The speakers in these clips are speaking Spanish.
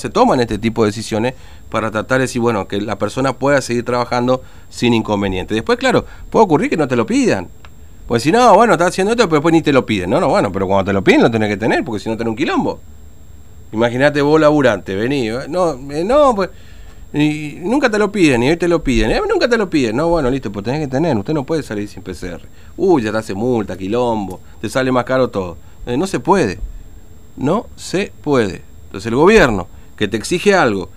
se toman este tipo de decisiones para tratar de decir, bueno, que la persona pueda seguir trabajando sin inconveniente. Después, claro, puede ocurrir que no te lo pidan. Pues si no, bueno, estás haciendo esto, pero después ni te lo piden. No, no, bueno, pero cuando te lo piden lo tenés que tener, porque si no tenés un quilombo. Imagínate vos laburante, vení, eh, no, eh, no, pues, y nunca te lo piden, y hoy te lo piden, eh, nunca te lo piden. No, bueno, listo, pues tenés que tener, usted no puede salir sin PCR. Uy, ya te hace multa, quilombo, te sale más caro todo. No se puede, no se puede. Entonces el gobierno que te exige algo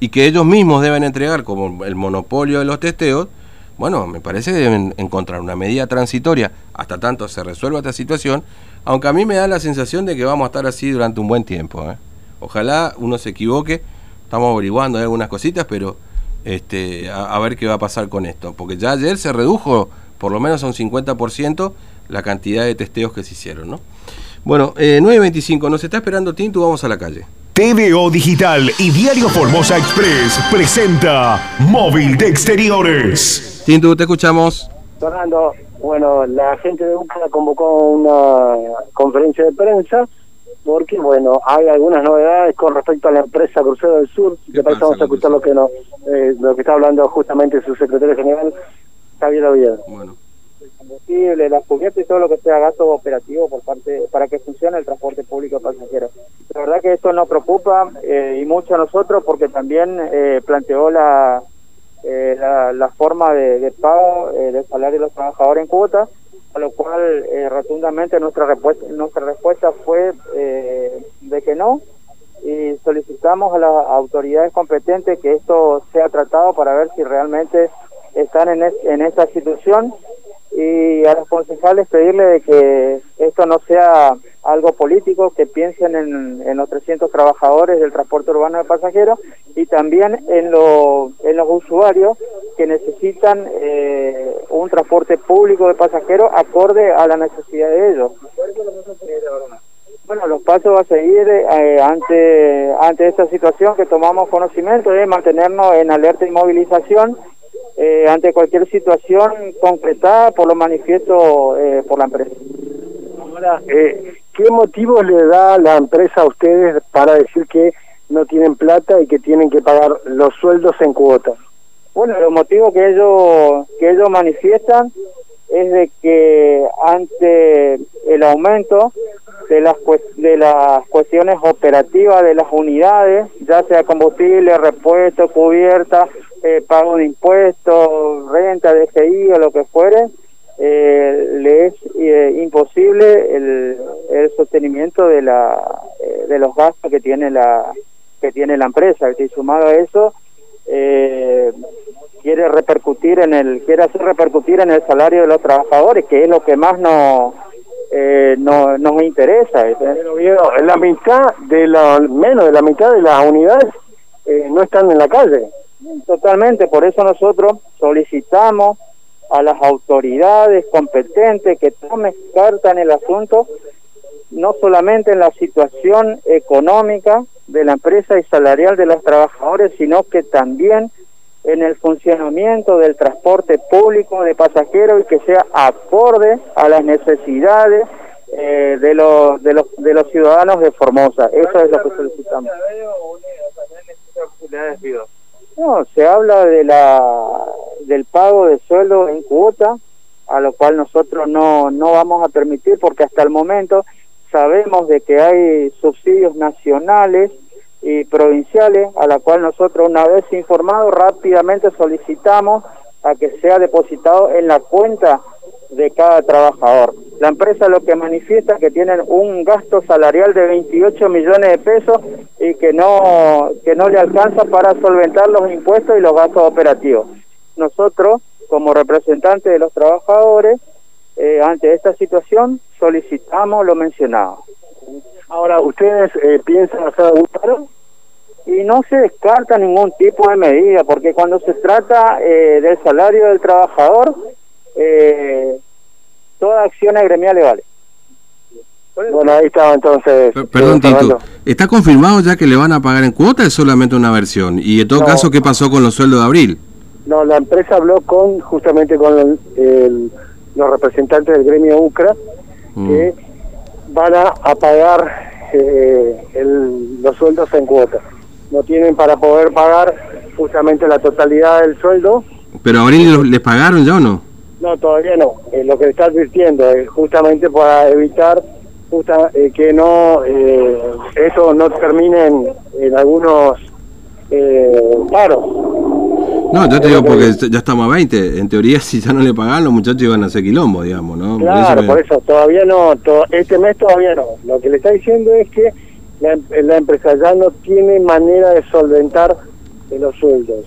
y que ellos mismos deben entregar como el monopolio de los testeos, bueno, me parece que deben encontrar una medida transitoria hasta tanto se resuelva esta situación, aunque a mí me da la sensación de que vamos a estar así durante un buen tiempo. ¿eh? Ojalá uno se equivoque, estamos averiguando algunas cositas, pero este, a, ver qué va a pasar con esto, porque ya ayer se redujo por lo menos a un 50% la cantidad de testeos que se hicieron. ¿no? Bueno, eh, 9.25, nos está esperando Tinto, vamos a la calle. TVO Digital y Diario Formosa Express presenta Móvil de Exteriores. Tintu, te escuchamos. Fernando, bueno, la gente de UCA convocó una conferencia de prensa porque, bueno, hay algunas novedades con respecto a la empresa Crucero del Sur. Que vamos a escuchar lo que, no, eh, lo que está hablando justamente su secretario general, Javier Oviedo. Bueno combustible, las cubiertas y todo lo que sea gasto operativo por parte para que funcione el transporte público de pasajeros. La verdad que esto nos preocupa eh, y mucho a nosotros porque también eh, planteó la, eh, la, forma de, pago eh, del salario de los trabajadores en cuotas, a lo cual eh, rotundamente nuestra respuesta nuestra respuesta fue de que no y solicitamos a las autoridades competentes que esto sea tratado para ver si realmente están en, es, en esta situación y a los concejales pedirle de que esto no sea algo político, que piensen en, los 300 trabajadores del transporte urbano de pasajeros y también en, lo, en los usuarios que necesitan eh, un transporte público de pasajeros acorde a la necesidad de ellos. Bueno, los pasos a seguir eh, ante, ante esta situación que tomamos conocimiento de mantenernos en alerta y movilización eh, ante cualquier situación concretada por lo manifiesto eh, por la empresa. Ahora, eh, ¿qué motivos le da la empresa a ustedes para decir que no tienen plata y que tienen que pagar los sueldos en cuotas? Bueno, los motivos que ellos que ellos manifiestan es de que ante el aumento de las de las cuestiones operativas de las unidades, ya sea combustible, repuesto, cubierta, eh, pago de impuestos, renta, DGI o lo que fuere, eh, le es eh, imposible el, el, sostenimiento de la eh, de los gastos que tiene la que tiene la empresa. Y sumado a eso eh, quiere repercutir en el quiere hacer repercutir en el salario de los trabajadores que es lo que más nos eh, no, nos interesa. Pero, la mitad de la menos de la mitad de las unidades eh, no están en la calle Totalmente, por eso nosotros solicitamos a las autoridades competentes que tomen carta en el asunto, no solamente en la situación económica de la empresa y salarial de los trabajadores, sino que también en el funcionamiento del transporte público de pasajeros y que sea acorde a las necesidades eh, de, los, de, los, de los ciudadanos de Formosa. Eso es lo que solicitamos. No, se habla de la del pago de sueldo en cuota, a lo cual nosotros no, no vamos a permitir porque hasta el momento sabemos de que hay subsidios nacionales y provinciales, a la cual nosotros una vez informado rápidamente solicitamos a que sea depositado en la cuenta de cada trabajador. La empresa lo que manifiesta es que tienen un gasto salarial de 28 millones de pesos y que no que no le alcanza para solventar los impuestos y los gastos operativos. Nosotros, como representantes de los trabajadores, eh, ante esta situación solicitamos lo mencionado. Ahora, ¿ustedes eh, piensan hacer algún paro? Y no se descarta ningún tipo de medida, porque cuando se trata eh, del salario del trabajador, eh, toda acción gremial vale. Bueno, ahí estaba entonces. Perdón, Tito. ¿Está confirmado ya que le van a pagar en cuota es solamente una versión? Y en todo no, caso, ¿qué pasó con los sueldos de abril? No, la empresa habló con justamente con el, el, los representantes del gremio UCRA mm. que van a, a pagar eh, el- los sueldos en cuotas. No tienen para poder pagar justamente la totalidad del sueldo. Pero Abril les pagaron ya o no? No, todavía no. Eh, lo que está advirtiendo es justamente para evitar justa- eh, que no eh, eso no termine en, en algunos eh, paros. No, yo te digo porque ya estamos a 20. En teoría, si ya no le pagaban, los muchachos iban a hacer quilombo, digamos, ¿no? Claro, por eso todavía no, to- este mes todavía no. Lo que le está diciendo es que la, em- la empresa ya no tiene manera de solventar los sueldos.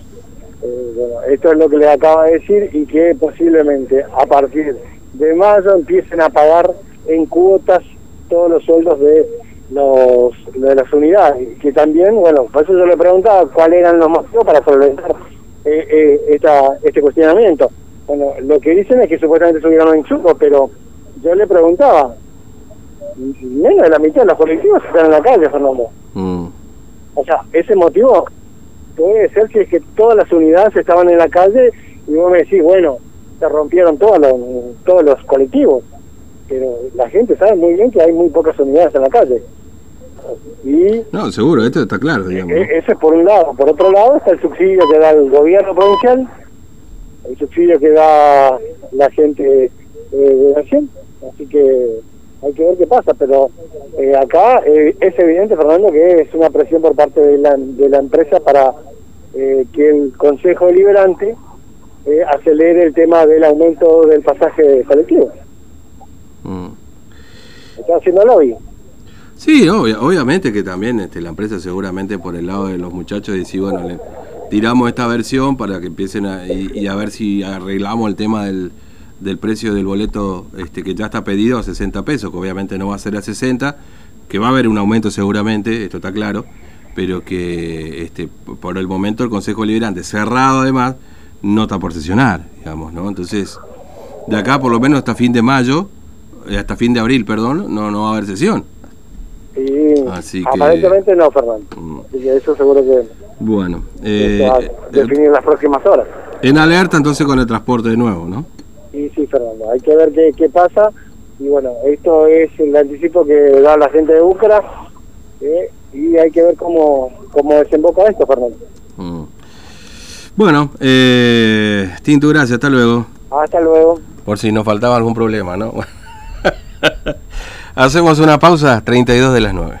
Eh, bueno, esto es lo que le acaba de decir y que posiblemente a partir de mayo empiecen a pagar en cuotas todos los sueldos de los de las unidades. Que también, bueno, por eso yo le preguntaba cuáles eran los motivos para solventar eh, eh, esta, este cuestionamiento. Bueno, lo que dicen es que supuestamente subieron los insumos, pero yo le preguntaba, menos de la mitad de los colectivos están en la calle, Fernando. Mm. O sea, ese motivo puede ser es que todas las unidades estaban en la calle y vos me decís, bueno, se rompieron todos los, todos los colectivos. Pero la gente sabe muy bien que hay muy pocas unidades en la calle. Y No, seguro, esto está claro, digamos. e- Ese es por un lado. Por otro lado está el subsidio que da el gobierno provincial, el subsidio que da la gente eh, de Nación. Así que hay que ver qué pasa. Pero eh, acá eh, es evidente, Fernando, que es una presión por parte de la, de la empresa para eh, que el Consejo Deliberante eh, acelere el tema del aumento del pasaje colectivo. Mm. Está haciendo lobby. Sí, obvia- obviamente que también este, la empresa seguramente por el lado de los muchachos decir, bueno, le tiramos esta versión para que empiecen a, y, y a ver si arreglamos el tema del, del precio del boleto este, que ya está pedido a 60 pesos, que obviamente no va a ser a 60, que va a haber un aumento seguramente, esto está claro, pero que este, por el momento el Consejo Liberante, cerrado además, no está por sesionar, digamos, ¿no? Entonces, de acá por lo menos hasta fin de mayo, eh, hasta fin de abril, perdón, no, no va a haber sesión. Y Así que- aparentemente no, Fernando. Mm. Así que eso seguro que Bueno, eh, eh, definir las próximas horas. en alerta entonces con el transporte de nuevo, ¿no? Fernando, hay que ver qué, qué pasa. Y bueno, esto es el anticipo que da la gente de Búcara. eh, y hay que ver cómo, cómo desemboca esto, Fernando. Mm. Bueno, eh, Tintu, gracias, hasta luego. Hasta luego. Por si nos faltaba algún problema, ¿no? Hacemos una pausa, 32 de las 9.